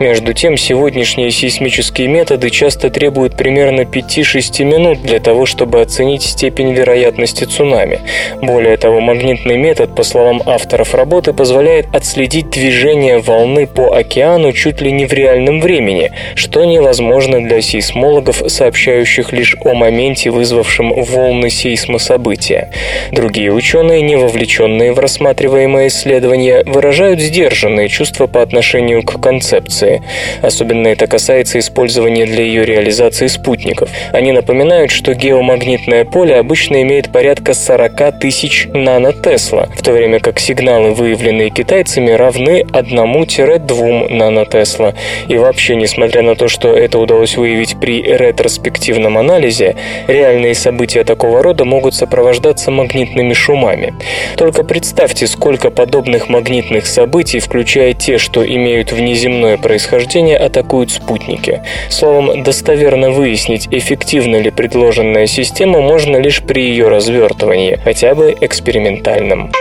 Между тем, сегодняшние сейсмические методы часто требуют примерно 5-6 минут для того, чтобы оценить степень вероятности цунами. Более того, магнитный метод, по словам авторов работы, позволяет отследить движение волны по океану чуть ли не в реальном времени, что невозможно для сейсмологов, сообщающих лишь о моменте, вызвавшем волны сейсмособытия. Другие ученые, не вовлеченные в рассматриваемое исследование, выражают сдержанные чувства по отношению к концепции. Особенно это касается использования для ее реализации спутников. Они напоминают, что геомагнитные электромагнитное поле обычно имеет порядка 40 тысяч нанотесла, в то время как сигналы, выявленные китайцами, равны 1-2 нанотесла. И вообще, несмотря на то, что это удалось выявить при ретроспективном анализе, реальные события такого рода могут сопровождаться магнитными шумами. Только представьте, сколько подобных магнитных событий, включая те, что имеют внеземное происхождение, атакуют спутники. Словом, достоверно выяснить, эффективна ли предложенная система, можно лишь при ее развертывании, хотя бы экспериментальном.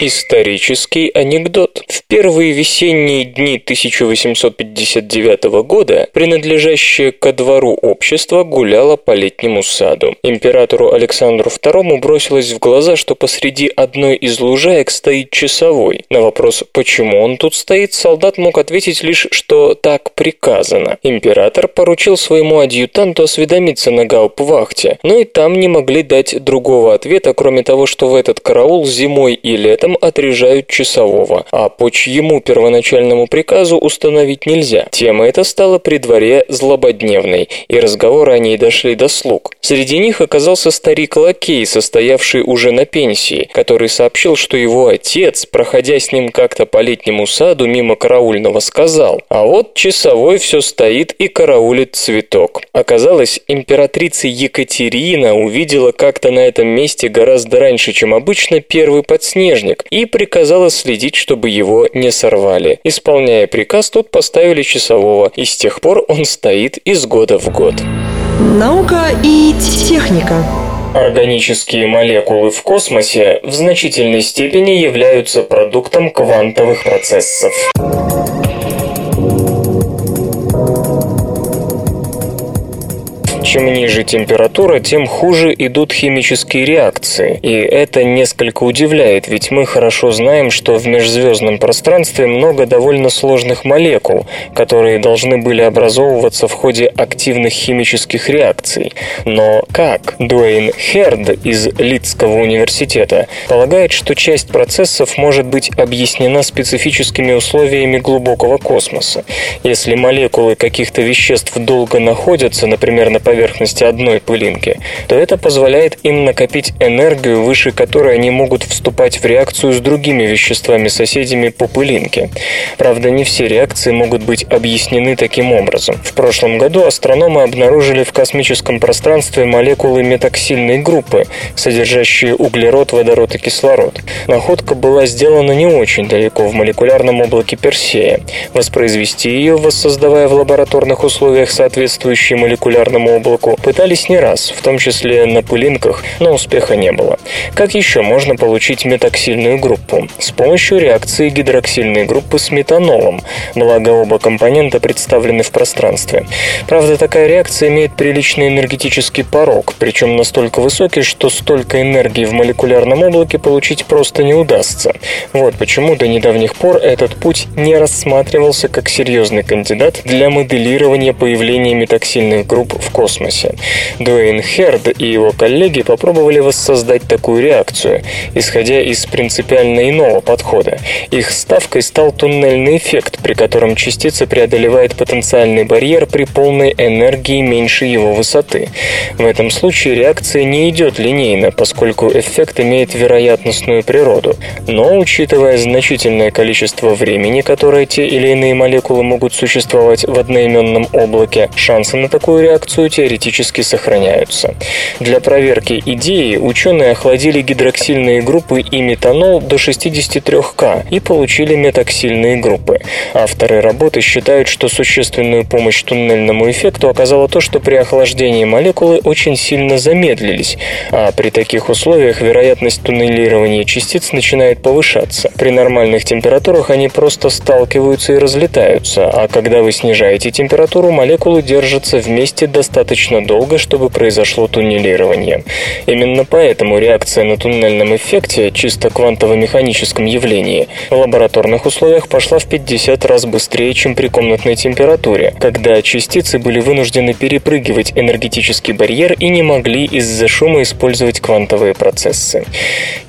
Исторический анекдот. В первые весенние дни 1859 года принадлежащее ко двору общество гуляло по летнему саду. Императору Александру II бросилось в глаза, что посреди одной из лужаек стоит часовой. На вопрос, почему он тут стоит, солдат мог ответить лишь, что так приказано. Император поручил своему адъютанту осведомиться на гауптвахте, но и там не могли дать другого ответа, кроме того, что в этот караул зимой и летом этом отрежают часового, а по чьему первоначальному приказу установить нельзя. Тема эта стала при дворе злободневной, и разговоры о ней дошли до слуг. Среди них оказался старик-лакей, состоявший уже на пенсии, который сообщил, что его отец, проходя с ним как-то по летнему саду мимо караульного, сказал, а вот часовой все стоит и караулит цветок. Оказалось, императрица Екатерина увидела как-то на этом месте гораздо раньше, чем обычно, первый подснежник, человек и приказала следить, чтобы его не сорвали. Исполняя приказ, тут поставили часового, и с тех пор он стоит из года в год. Наука и техника. Органические молекулы в космосе в значительной степени являются продуктом квантовых процессов. Чем ниже температура, тем хуже идут химические реакции. И это несколько удивляет, ведь мы хорошо знаем, что в межзвездном пространстве много довольно сложных молекул, которые должны были образовываться в ходе активных химических реакций. Но как? Дуэйн Херд из Лидского университета полагает, что часть процессов может быть объяснена специфическими условиями глубокого космоса. Если молекулы каких-то веществ долго находятся, например, на поверхности поверхности одной пылинки, то это позволяет им накопить энергию, выше которой они могут вступать в реакцию с другими веществами-соседями по пылинке. Правда, не все реакции могут быть объяснены таким образом. В прошлом году астрономы обнаружили в космическом пространстве молекулы метаксильной группы, содержащие углерод, водород и кислород. Находка была сделана не очень далеко в молекулярном облаке Персея. Воспроизвести ее, воссоздавая в лабораторных условиях соответствующие молекулярному облаку, облаку пытались не раз, в том числе на пылинках, но успеха не было. Как еще можно получить метаксильную группу? С помощью реакции гидроксильной группы с метанолом, благо оба компонента представлены в пространстве. Правда, такая реакция имеет приличный энергетический порог, причем настолько высокий, что столько энергии в молекулярном облаке получить просто не удастся. Вот почему до недавних пор этот путь не рассматривался как серьезный кандидат для моделирования появления метаксильных групп в космосе космосе. Дуэйн Херд и его коллеги попробовали воссоздать такую реакцию, исходя из принципиально иного подхода. Их ставкой стал туннельный эффект, при котором частица преодолевает потенциальный барьер при полной энергии меньше его высоты. В этом случае реакция не идет линейно, поскольку эффект имеет вероятностную природу. Но, учитывая значительное количество времени, которое те или иные молекулы могут существовать в одноименном облаке, шансы на такую реакцию теоретически сохраняются. Для проверки идеи ученые охладили гидроксильные группы и метанол до 63К и получили метаксильные группы. Авторы работы считают, что существенную помощь туннельному эффекту оказало то, что при охлаждении молекулы очень сильно замедлились, а при таких условиях вероятность туннелирования частиц начинает повышаться. При нормальных температурах они просто сталкиваются и разлетаются, а когда вы снижаете температуру, молекулы держатся вместе достаточно достаточно долго, чтобы произошло туннелирование. Именно поэтому реакция на туннельном эффекте, чисто квантово-механическом явлении, в лабораторных условиях пошла в 50 раз быстрее, чем при комнатной температуре, когда частицы были вынуждены перепрыгивать энергетический барьер и не могли из-за шума использовать квантовые процессы.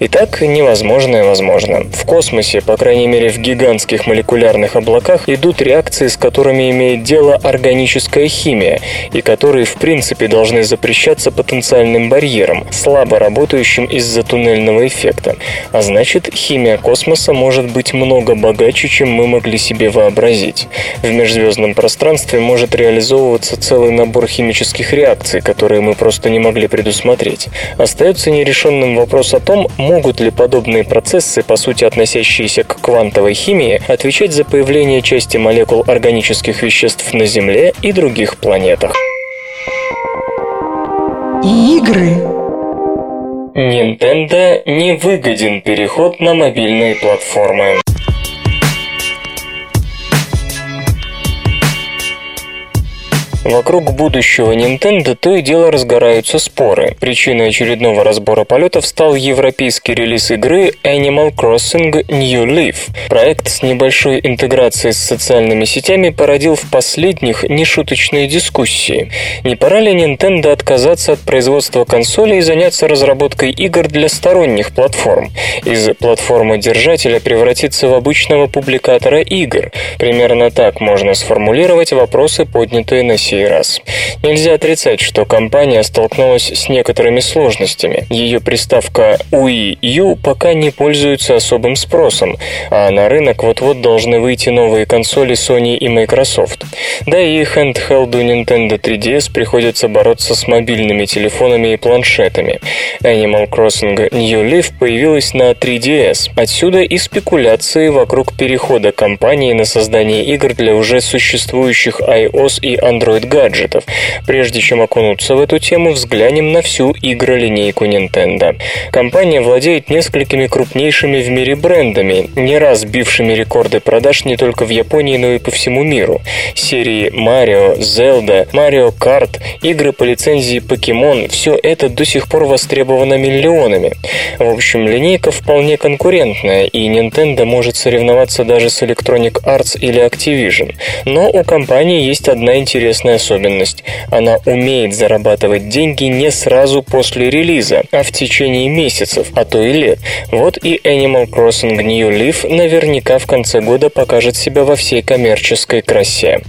Итак, невозможное возможно. В космосе, по крайней мере в гигантских молекулярных облаках, идут реакции, с которыми имеет дело органическая химия, и которые в принципе должны запрещаться потенциальным барьером, слабо работающим из-за туннельного эффекта. А значит, химия космоса может быть много богаче, чем мы могли себе вообразить. В межзвездном пространстве может реализовываться целый набор химических реакций, которые мы просто не могли предусмотреть. Остается нерешенным вопрос о том, могут ли подобные процессы, по сути относящиеся к квантовой химии, отвечать за появление части молекул органических веществ на Земле и других планетах. Игры. Nintendo не выгоден переход на мобильные платформы. Вокруг будущего Nintendo то и дело разгораются споры. Причиной очередного разбора полетов стал европейский релиз игры Animal Crossing New Leaf. Проект с небольшой интеграцией с социальными сетями породил в последних нешуточные дискуссии. Не пора ли Nintendo отказаться от производства консолей и заняться разработкой игр для сторонних платформ? Из платформы держателя превратиться в обычного публикатора игр. Примерно так можно сформулировать вопросы, поднятые на сей раз. Нельзя отрицать, что компания столкнулась с некоторыми сложностями. Ее приставка Wii U пока не пользуется особым спросом, а на рынок вот-вот должны выйти новые консоли Sony и Microsoft. Да и handheld Nintendo 3DS приходится бороться с мобильными телефонами и планшетами. Animal Crossing New Leaf появилась на 3DS. Отсюда и спекуляции вокруг перехода компании на создание игр для уже существующих iOS и Android Android гаджетов. Прежде чем окунуться в эту тему, взглянем на всю игролинейку Nintendo. Компания владеет несколькими крупнейшими в мире брендами, не раз бившими рекорды продаж не только в Японии, но и по всему миру. Серии Mario, Zelda, Mario Kart, игры по лицензии Pokemon – все это до сих пор востребовано миллионами. В общем, линейка вполне конкурентная, и Nintendo может соревноваться даже с Electronic Arts или Activision. Но у компании есть одна интересная интересная особенность. Она умеет зарабатывать деньги не сразу после релиза, а в течение месяцев, а то и лет. Вот и Animal Crossing New Leaf наверняка в конце года покажет себя во всей коммерческой красе.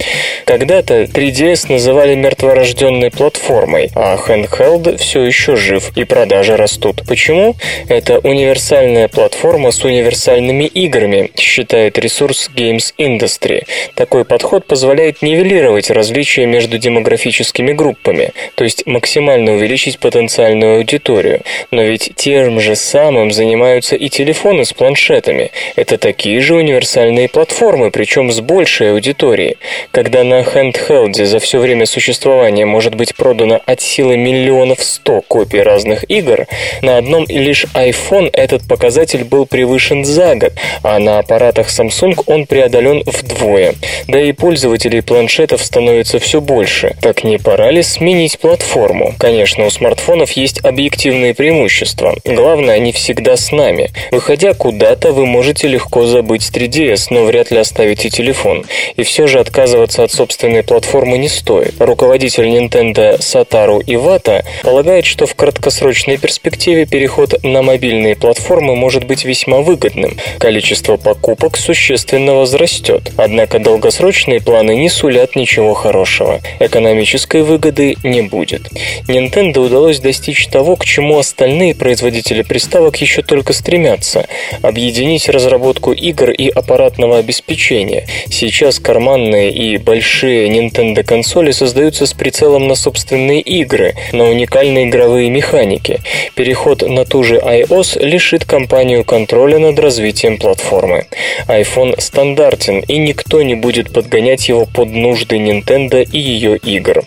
Когда-то 3DS называли мертворожденной платформой, а Handheld все еще жив и продажи растут. Почему? Это универсальная платформа с универсальными играми, считает ресурс Games Industry. Такой подход позволяет нивелировать различия между демографическими группами, то есть максимально увеличить потенциальную аудиторию. Но ведь тем же самым занимаются и телефоны с планшетами. Это такие же универсальные платформы, причем с большей аудиторией. Когда на handheld за все время существования может быть продано от силы миллионов сто копий разных игр, на одном лишь iPhone этот показатель был превышен за год, а на аппаратах Samsung он преодолен вдвое. Да и пользователей планшетов становится все больше. Так не пора ли сменить платформу? Конечно, у смартфонов есть объективные преимущества. Главное, они всегда с нами. Выходя куда-то, вы можете легко забыть 3DS, но вряд ли оставите телефон. И все же отказываться от собственной платформы не стоит. Руководитель Nintendo Сатару Ивата полагает, что в краткосрочной перспективе переход на мобильные платформы может быть весьма выгодным. Количество покупок существенно возрастет. Однако долгосрочные планы не сулят ничего хорошего этого экономической выгоды не будет. Nintendo удалось достичь того, к чему остальные производители приставок еще только стремятся – объединить разработку игр и аппаратного обеспечения. Сейчас карманные и большие Nintendo консоли создаются с прицелом на собственные игры, на уникальные игровые механики. Переход на ту же iOS лишит компанию контроля над развитием платформы. iPhone стандартен, и никто не будет подгонять его под нужды Nintendo и ее игр.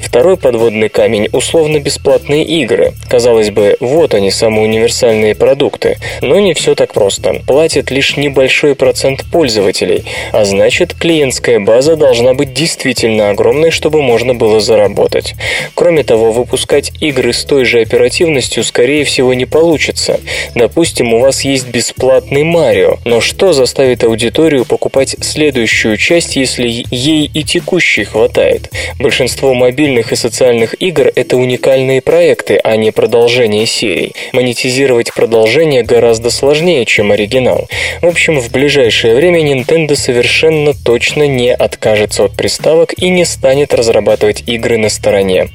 Второй подводный камень – условно-бесплатные игры. Казалось бы, вот они, самые универсальные продукты. Но не все так просто. Платит лишь небольшой процент пользователей, а значит, клиентская база должна быть действительно огромной, чтобы можно было заработать. Кроме того, выпускать игры с той же оперативностью, скорее всего, не получится. Допустим, у вас есть бесплатный Марио, но что заставит аудиторию покупать следующую часть, если ей и текущей хватает? Удивляет. Большинство мобильных и социальных игр – это уникальные проекты, а не продолжение серий. Монетизировать продолжение гораздо сложнее, чем оригинал. В общем, в ближайшее время Nintendo совершенно точно не откажется от приставок и не станет разрабатывать игры на стороне.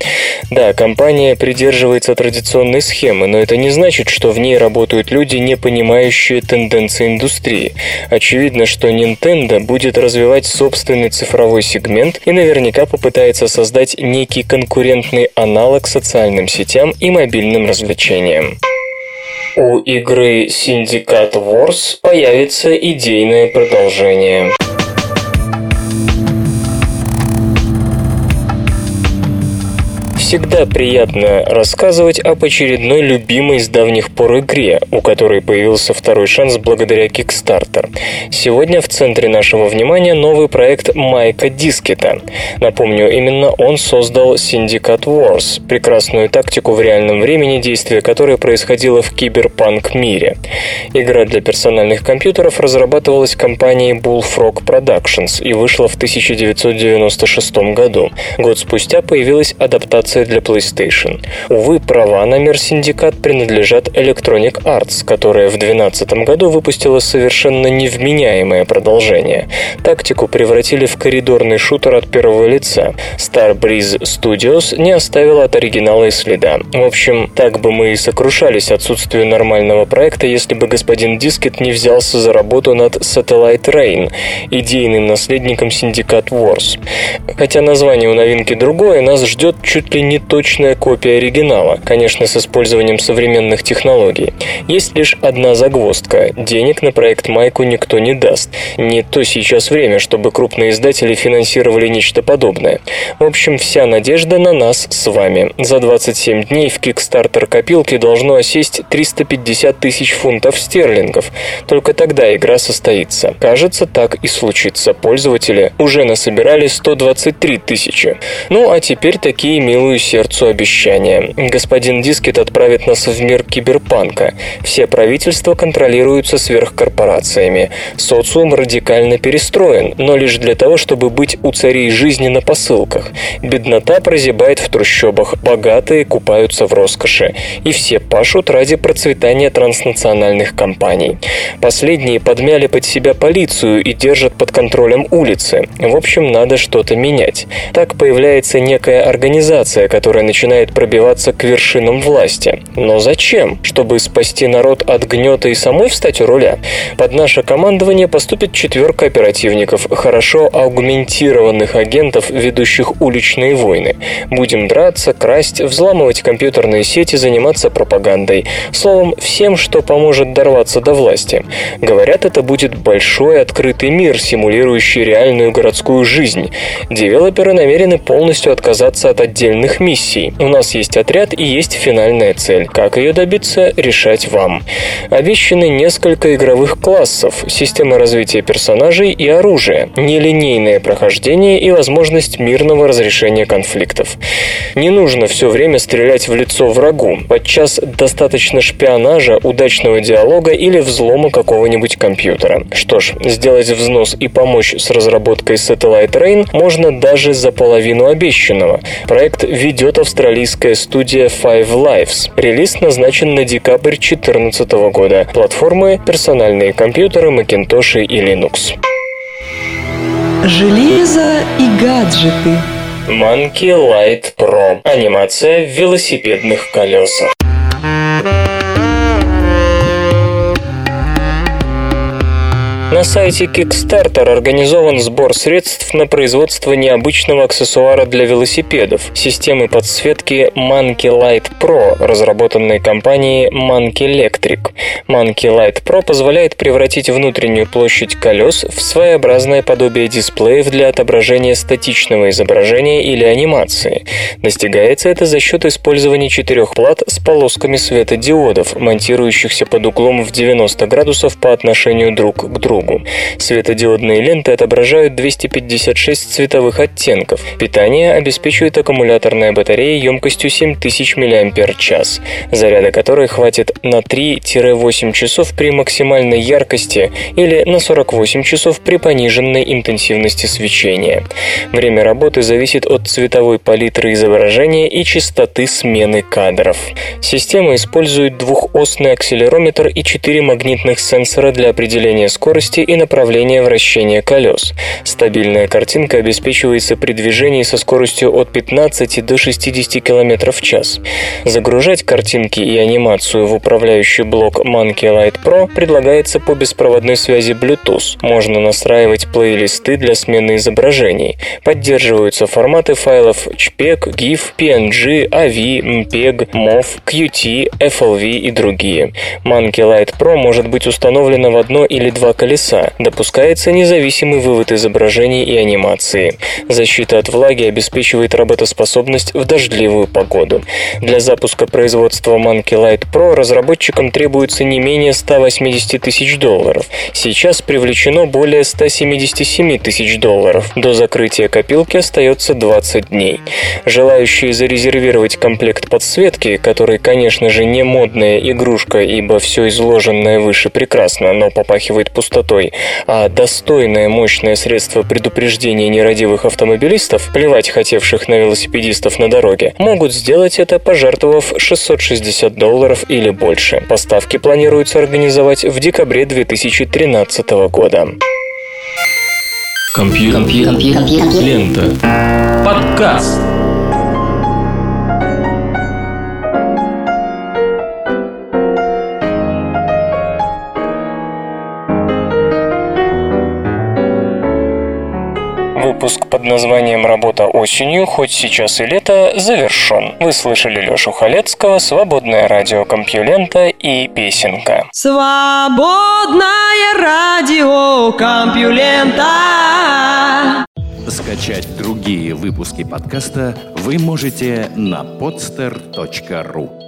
Да, компания придерживается традиционной схемы, но это не значит, что в ней работают люди, не понимающие тенденции индустрии. Очевидно, что Nintendo будет развивать собственный цифровой сегмент и наверняка попытается создать некий конкурентный аналог социальным сетям и мобильным развлечениям. У игры Syndicate Wars появится идейное продолжение. Всегда приятно рассказывать об очередной любимой с давних пор игре, у которой появился второй шанс благодаря Kickstarter. Сегодня в центре нашего внимания новый проект Майка Дискета. Напомню, именно он создал Syndicate Wars, прекрасную тактику в реальном времени, действия которой происходило в киберпанк мире. Игра для персональных компьютеров разрабатывалась компанией Bullfrog Productions и вышла в 1996 году. Год спустя появилась адаптация версия для PlayStation. Увы, права на мир Syndicate принадлежат Electronic Arts, которая в 2012 году выпустила совершенно невменяемое продолжение. Тактику превратили в коридорный шутер от первого лица. Starbreeze Studios не оставила от оригинала и следа. В общем, так бы мы и сокрушались отсутствию нормального проекта, если бы господин Дискет не взялся за работу над Satellite Reign, идейным наследником Syndicate Wars. Хотя название у новинки другое, нас ждет чуть ли не точная копия оригинала, конечно, с использованием современных технологий. Есть лишь одна загвоздка – денег на проект Майку никто не даст. Не то сейчас время, чтобы крупные издатели финансировали нечто подобное. В общем, вся надежда на нас с вами. За 27 дней в Kickstarter копилке должно осесть 350 тысяч фунтов стерлингов. Только тогда игра состоится. Кажется, так и случится. Пользователи уже насобирали 123 тысячи. Ну, а теперь такие милые сердцу обещания. Господин Дискет отправит нас в мир киберпанка. Все правительства контролируются сверхкорпорациями. Социум радикально перестроен, но лишь для того, чтобы быть у царей жизни на посылках. Беднота прозябает в трущобах, богатые купаются в роскоши. И все пашут ради процветания транснациональных компаний. Последние подмяли под себя полицию и держат под контролем улицы. В общем, надо что-то менять. Так появляется некая организация, которая начинает пробиваться к вершинам власти. Но зачем? Чтобы спасти народ от гнета и самой встать у руля? Под наше командование поступит четверка оперативников, хорошо аугментированных агентов, ведущих уличные войны. Будем драться, красть, взламывать компьютерные сети, заниматься пропагандой. Словом, всем, что поможет дорваться до власти. Говорят, это будет большой открытый мир, симулирующий реальную городскую жизнь. Девелоперы намерены полностью отказаться от отдельных миссий. У нас есть отряд и есть финальная цель. Как ее добиться, решать вам. Обещаны несколько игровых классов, система развития персонажей и оружия, нелинейное прохождение и возможность мирного разрешения конфликтов. Не нужно все время стрелять в лицо врагу. Подчас достаточно шпионажа, удачного диалога или взлома какого-нибудь компьютера. Что ж, сделать взнос и помочь с разработкой Satellite Rain можно даже за половину обещанного. Проект ведет австралийская студия Five Lives. Релиз назначен на декабрь 2014 года. Платформы – персональные компьютеры, Macintosh и Linux. Железо и гаджеты. Monkey Light Pro. Анимация в велосипедных колесах. На сайте Kickstarter организован сбор средств на производство необычного аксессуара для велосипедов – системы подсветки Monkey Light Pro, разработанной компанией Monkey Electric. Monkey Light Pro позволяет превратить внутреннюю площадь колес в своеобразное подобие дисплеев для отображения статичного изображения или анимации. Достигается это за счет использования четырех плат с полосками светодиодов, монтирующихся под углом в 90 градусов по отношению друг к другу. Другу. Светодиодные ленты отображают 256 цветовых оттенков. Питание обеспечивает аккумуляторная батарея емкостью 7000 мАч, заряда которой хватит на 3-8 часов при максимальной яркости или на 48 часов при пониженной интенсивности свечения. Время работы зависит от цветовой палитры изображения и частоты смены кадров. Система использует двухосный акселерометр и четыре магнитных сенсора для определения скорости и направления вращения колес. Стабильная картинка обеспечивается при движении со скоростью от 15 до 60 км в час. Загружать картинки и анимацию в управляющий блок Monkey Light Pro предлагается по беспроводной связи Bluetooth. Можно настраивать плейлисты для смены изображений. Поддерживаются форматы файлов JPEG, GIF, PNG, AV, MPEG, MOV, Qt, FLV и другие. Monkey Light Pro может быть установлена в одно или два колеса. Допускается независимый вывод изображений и анимации. Защита от влаги обеспечивает работоспособность в дождливую погоду. Для запуска производства Monkey Light Pro разработчикам требуется не менее 180 тысяч долларов. Сейчас привлечено более 177 тысяч долларов. До закрытия копилки остается 20 дней. Желающие зарезервировать комплект подсветки, который, конечно же, не модная игрушка, ибо все изложенное выше прекрасно, но попахивает пустотой, а достойное мощное средство предупреждения нерадивых автомобилистов, плевать хотевших на велосипедистов на дороге, могут сделать это, пожертвовав 660 долларов или больше. Поставки планируется организовать в декабре 2013 года. Компьютер. Компьютер. Компьютер. Лента. Подкаст. Выпуск под названием «Работа осенью, хоть сейчас и лето» завершен. Вы слышали Лешу Халецкого, «Свободное радио Компьюлента» и «Песенка». Свободное радио Компьюлента. Скачать другие выпуски подкаста вы можете на podster.ru